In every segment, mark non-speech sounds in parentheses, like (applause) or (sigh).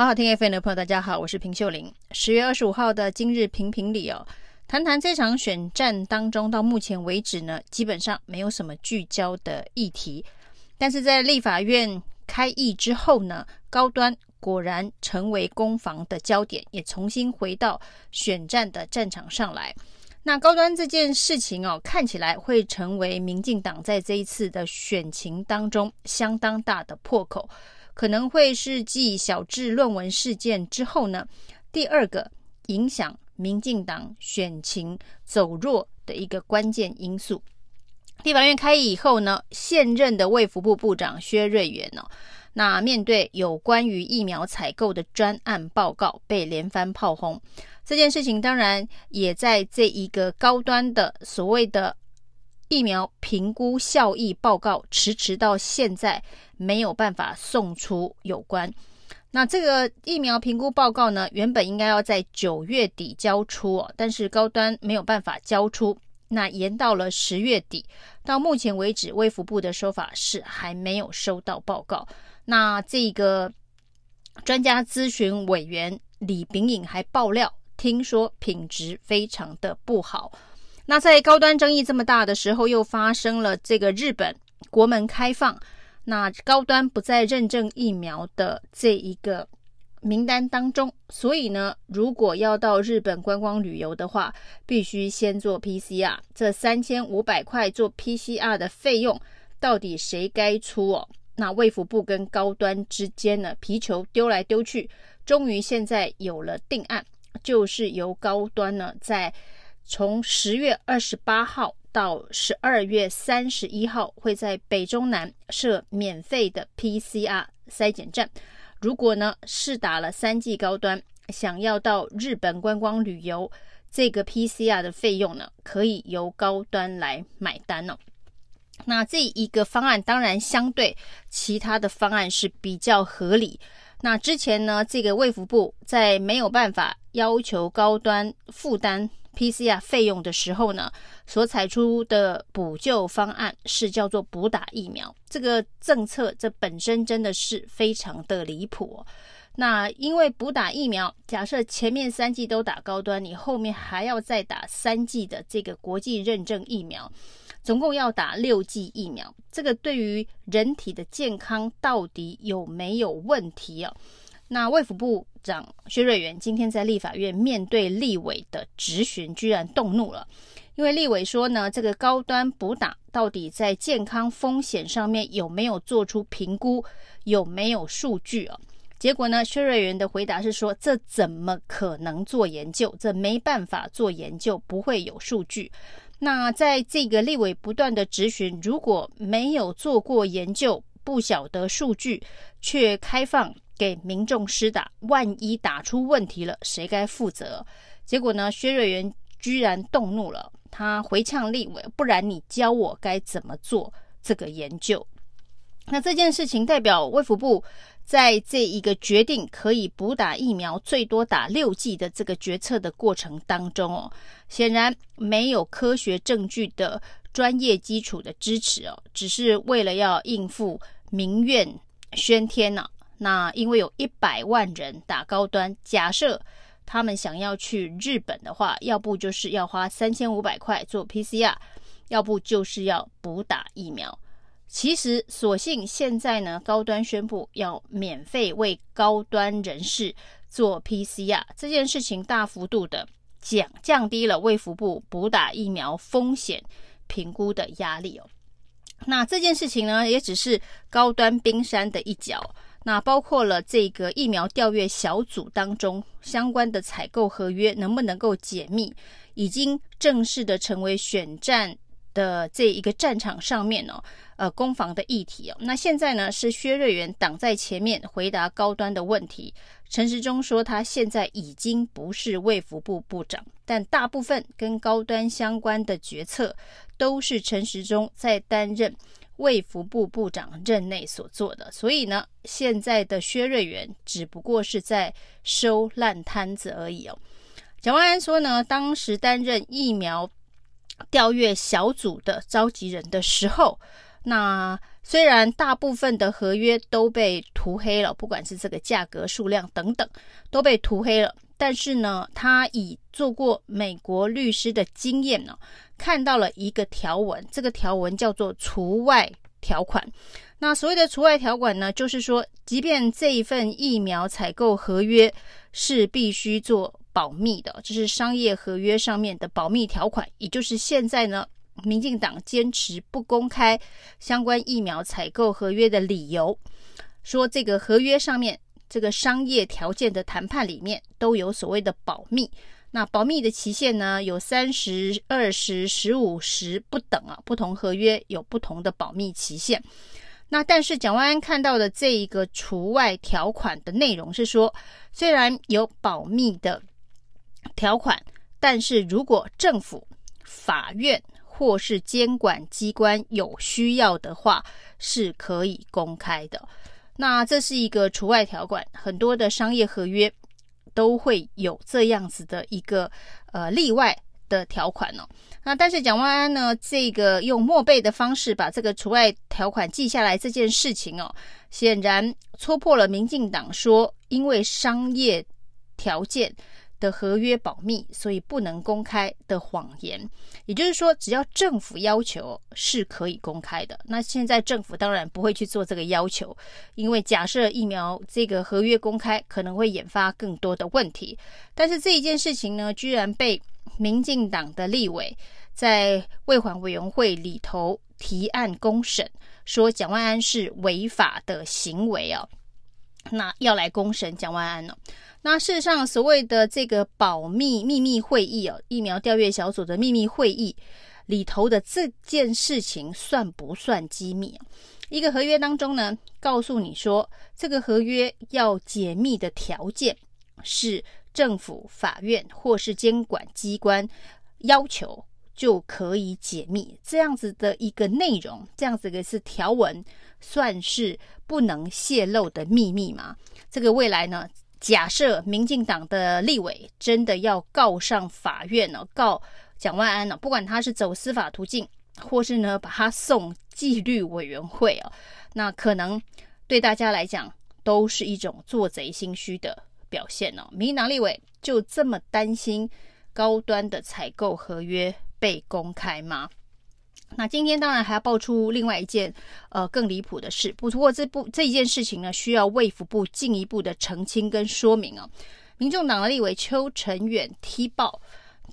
好好听 FM 的朋友，大家好，我是平秀玲。十月二十五号的今日评评理哦，谈谈这场选战当中，到目前为止呢，基本上没有什么聚焦的议题。但是在立法院开议之后呢，高端果然成为攻防的焦点，也重新回到选战的战场上来。那高端这件事情哦，看起来会成为民进党在这一次的选情当中相当大的破口。可能会是继小智论文事件之后呢，第二个影响民进党选情走弱的一个关键因素。立法院开议以后呢，现任的卫福部部长薛瑞元呢、哦，那面对有关于疫苗采购的专案报告被连番炮轰，这件事情当然也在这一个高端的所谓的。疫苗评估效益报告迟迟到现在没有办法送出有关。那这个疫苗评估报告呢，原本应该要在九月底交出哦，但是高端没有办法交出，那延到了十月底。到目前为止，卫福部的说法是还没有收到报告。那这个专家咨询委员李秉颖还爆料，听说品质非常的不好。那在高端争议这么大的时候，又发生了这个日本国门开放，那高端不在认证疫苗的这一个名单当中，所以呢，如果要到日本观光旅游的话，必须先做 PCR。这三千五百块做 PCR 的费用，到底谁该出哦？那卫福部跟高端之间呢，皮球丢来丢去，终于现在有了定案，就是由高端呢在。从十月二十八号到十二月三十一号，会在北中南设免费的 PCR 筛检站。如果呢是打了三剂高端，想要到日本观光旅游，这个 PCR 的费用呢可以由高端来买单哦。那这一个方案当然相对其他的方案是比较合理。那之前呢，这个卫福部在没有办法要求高端负担。PCR 费用的时候呢，所采出的补救方案是叫做补打疫苗。这个政策这本身真的是非常的离谱。那因为补打疫苗，假设前面三剂都打高端，你后面还要再打三剂的这个国际认证疫苗，总共要打六剂疫苗。这个对于人体的健康到底有没有问题啊？那卫福部长薛瑞元今天在立法院面对立委的质询，居然动怒了，因为立委说呢，这个高端补打到底在健康风险上面有没有做出评估，有没有数据啊？结果呢，薛瑞元的回答是说，这怎么可能做研究？这没办法做研究，不会有数据。那在这个立委不断的质询，如果没有做过研究，不晓得数据，却开放。给民众施打，万一打出问题了，谁该负责？结果呢？薛瑞元居然动怒了，他回呛立委：“不然你教我该怎么做这个研究？”那这件事情代表卫福部在这一个决定可以补打疫苗最多打六剂的这个决策的过程当中哦，显然没有科学证据的专业基础的支持哦，只是为了要应付民怨喧天呢、啊。那因为有一百万人打高端，假设他们想要去日本的话，要不就是要花三千五百块做 PCR，要不就是要补打疫苗。其实，所幸现在呢，高端宣布要免费为高端人士做 PCR，这件事情大幅度的降降低了卫福部补打疫苗风险评估的压力哦。那这件事情呢，也只是高端冰山的一角。那包括了这个疫苗调阅小组当中相关的采购合约能不能够解密，已经正式的成为选战的这一个战场上面哦，呃，攻防的议题哦。那现在呢是薛瑞元挡在前面回答高端的问题，陈时中说他现在已经不是卫福部部长，但大部分跟高端相关的决策都是陈时中在担任。卫福部部长任内所做的，所以呢，现在的薛瑞元只不过是在收烂摊子而已哦。蒋万安说呢，当时担任疫苗调阅小组的召集人的时候，那虽然大部分的合约都被涂黑了，不管是这个价格、数量等等都被涂黑了，但是呢，他以做过美国律师的经验呢，看到了一个条文，这个条文叫做除外条款。那所谓的除外条款呢，就是说，即便这一份疫苗采购合约是必须做保密的，这是商业合约上面的保密条款，也就是现在呢，民进党坚持不公开相关疫苗采购合约的理由，说这个合约上面这个商业条件的谈判里面都有所谓的保密。那保密的期限呢，有三十、二十、十五十不等啊，不同合约有不同的保密期限。那但是蒋万安看到的这一个除外条款的内容是说，虽然有保密的条款，但是如果政府、法院或是监管机关有需要的话，是可以公开的。那这是一个除外条款，很多的商业合约都会有这样子的一个呃例外的条款哦。那但是蒋万安呢，这个用默背的方式把这个除外条款记下来这件事情哦，显然戳破了民进党说因为商业条件的合约保密，所以不能公开的谎言。也就是说，只要政府要求是可以公开的。那现在政府当然不会去做这个要求，因为假设疫苗这个合约公开，可能会引发更多的问题。但是这一件事情呢，居然被民进党的立委在卫环委员会里头提案公审，说蒋万安是违法的行为啊，那要来公审蒋万安呢？那事实上，所谓的这个保密秘密会议哦，疫苗调阅小组的秘密会议里头的这件事情算不算机密？一个合约当中呢，告诉你说这个合约要解密的条件是。政府、法院或是监管机关要求就可以解密，这样子的一个内容，这样子的是条文，算是不能泄露的秘密吗？这个未来呢？假设民进党的立委真的要告上法院呢，告蒋万安呢，不管他是走司法途径，或是呢把他送纪律委员会哦，那可能对大家来讲都是一种做贼心虚的。表现哦，民进党立委就这么担心高端的采购合约被公开吗？那今天当然还要爆出另外一件呃更离谱的事，不过这部这一件事情呢，需要卫福部进一步的澄清跟说明啊。民众党的立委邱成远踢爆。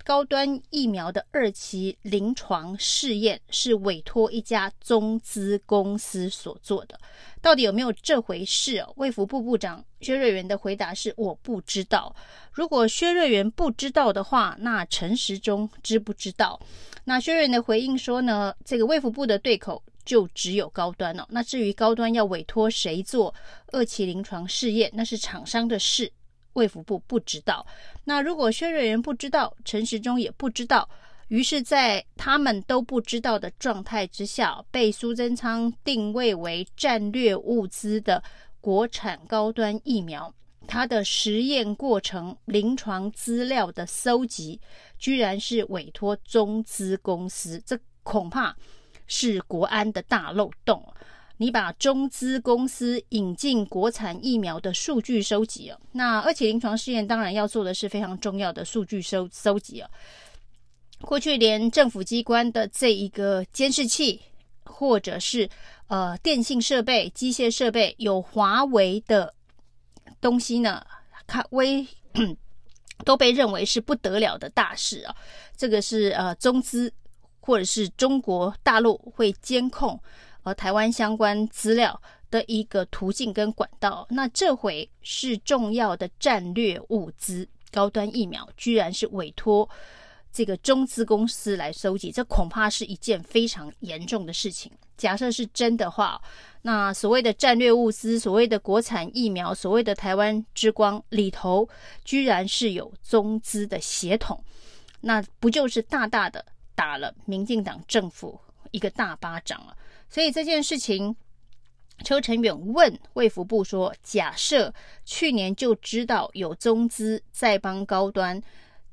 高端疫苗的二期临床试验是委托一家中资公司所做的，到底有没有这回事？哦卫福部部长薛瑞元的回答是我不知道。如果薛瑞元不知道的话，那陈时中知不知道？那薛瑞元的回应说呢，这个卫福部的对口就只有高端哦。那至于高端要委托谁做二期临床试验，那是厂商的事。卫福部不知道，那如果薛瑞元不知道，陈时中也不知道，于是，在他们都不知道的状态之下，被苏贞昌定位为战略物资的国产高端疫苗，它的实验过程、临床资料的搜集，居然是委托中资公司，这恐怕是国安的大漏洞。你把中资公司引进国产疫苗的数据收集了，那二期临床试验当然要做的是非常重要的数据收收集了。过去连政府机关的这一个监视器，或者是呃电信设备、机械设备有华为的东西呢，看微 (coughs) 都被认为是不得了的大事啊。这个是呃中资或者是中国大陆会监控。和台湾相关资料的一个途径跟管道，那这回是重要的战略物资，高端疫苗居然是委托这个中资公司来收集，这恐怕是一件非常严重的事情。假设是真的话，那所谓的战略物资，所谓的国产疫苗，所谓的台湾之光里头，居然是有中资的血统，那不就是大大的打了民进党政府一个大巴掌了？所以这件事情，邱成远问卫福部说：“假设去年就知道有中资在帮高端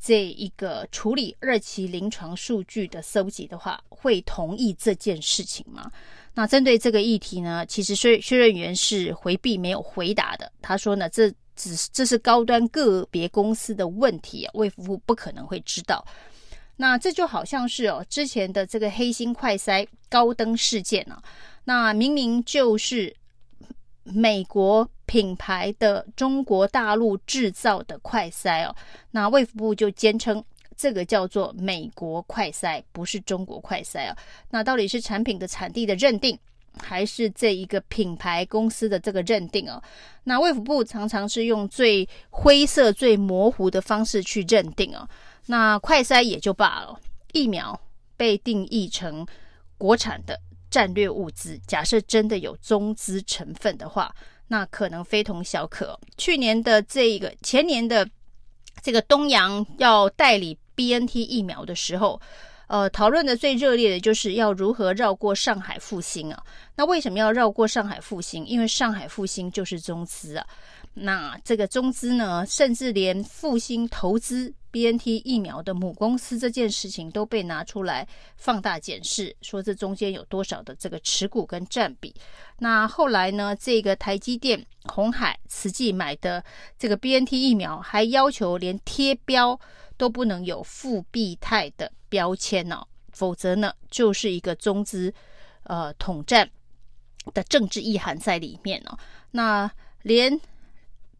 这一个处理二期临床数据的搜集的话，会同意这件事情吗？”那针对这个议题呢，其实薛薛润元是回避没有回答的。他说呢，这只是这是高端个别公司的问题啊，卫福部不可能会知道。那这就好像是哦，之前的这个黑心快塞高登事件啊，那明明就是美国品牌的中国大陆制造的快塞哦，那卫福部就坚称。这个叫做美国快塞，不是中国快塞啊。那到底是产品的产地的认定，还是这一个品牌公司的这个认定哦？那卫福部常常是用最灰色、最模糊的方式去认定啊。那快筛也就罢了，疫苗被定义成国产的战略物资，假设真的有中资成分的话，那可能非同小可。去年的这个，前年的这个东洋要代理。BNT 疫苗的时候，呃，讨论的最热烈的就是要如何绕过上海复星啊。那为什么要绕过上海复星？因为上海复星就是中资啊。那这个中资呢，甚至连复星投资 BNT 疫苗的母公司这件事情都被拿出来放大检视，说这中间有多少的这个持股跟占比。那后来呢，这个台积电、鸿海、慈济买的这个 BNT 疫苗，还要求连贴标都不能有复必泰的标签哦，否则呢，就是一个中资呃统战的政治意涵在里面哦。那连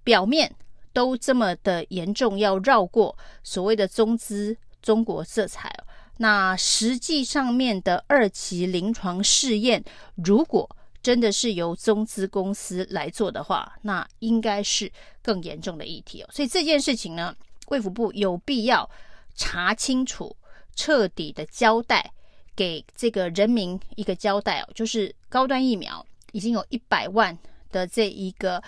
表面都这么的严重，要绕过所谓的中资中国色彩。那实际上面的二期临床试验，如果真的是由中资公司来做的话，那应该是更严重的议题哦。所以这件事情呢，卫福部有必要查清楚、彻底的交代给这个人民一个交代哦，就是高端疫苗已经有一百万的这一个。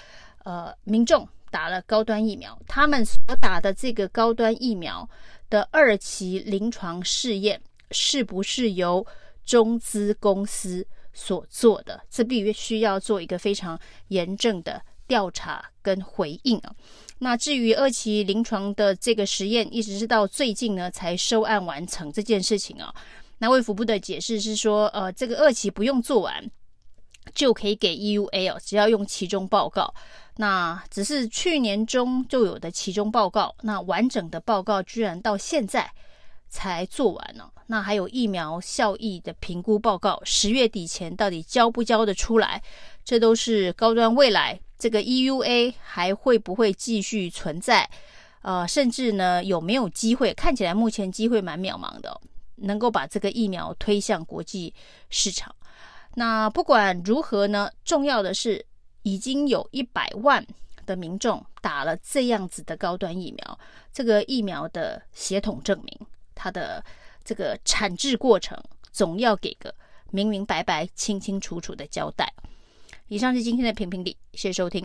呃，民众打了高端疫苗，他们所打的这个高端疫苗的二期临床试验是不是由中资公司所做的？这必须要做一个非常严正的调查跟回应啊。那至于二期临床的这个实验，一直是到最近呢才收案完成这件事情啊。那卫福部的解释是说，呃，这个二期不用做完就可以给 EUA 哦，只要用其中报告。那只是去年中就有的其中报告，那完整的报告居然到现在才做完了。那还有疫苗效益的评估报告，十月底前到底交不交得出来？这都是高端未来这个 EUA 还会不会继续存在？呃，甚至呢有没有机会？看起来目前机会蛮渺茫的，能够把这个疫苗推向国际市场。那不管如何呢，重要的是。已经有一百万的民众打了这样子的高端疫苗，这个疫苗的血统证明，它的这个产制过程，总要给个明明白白、清清楚楚的交代。以上是今天的评评理，谢谢收听。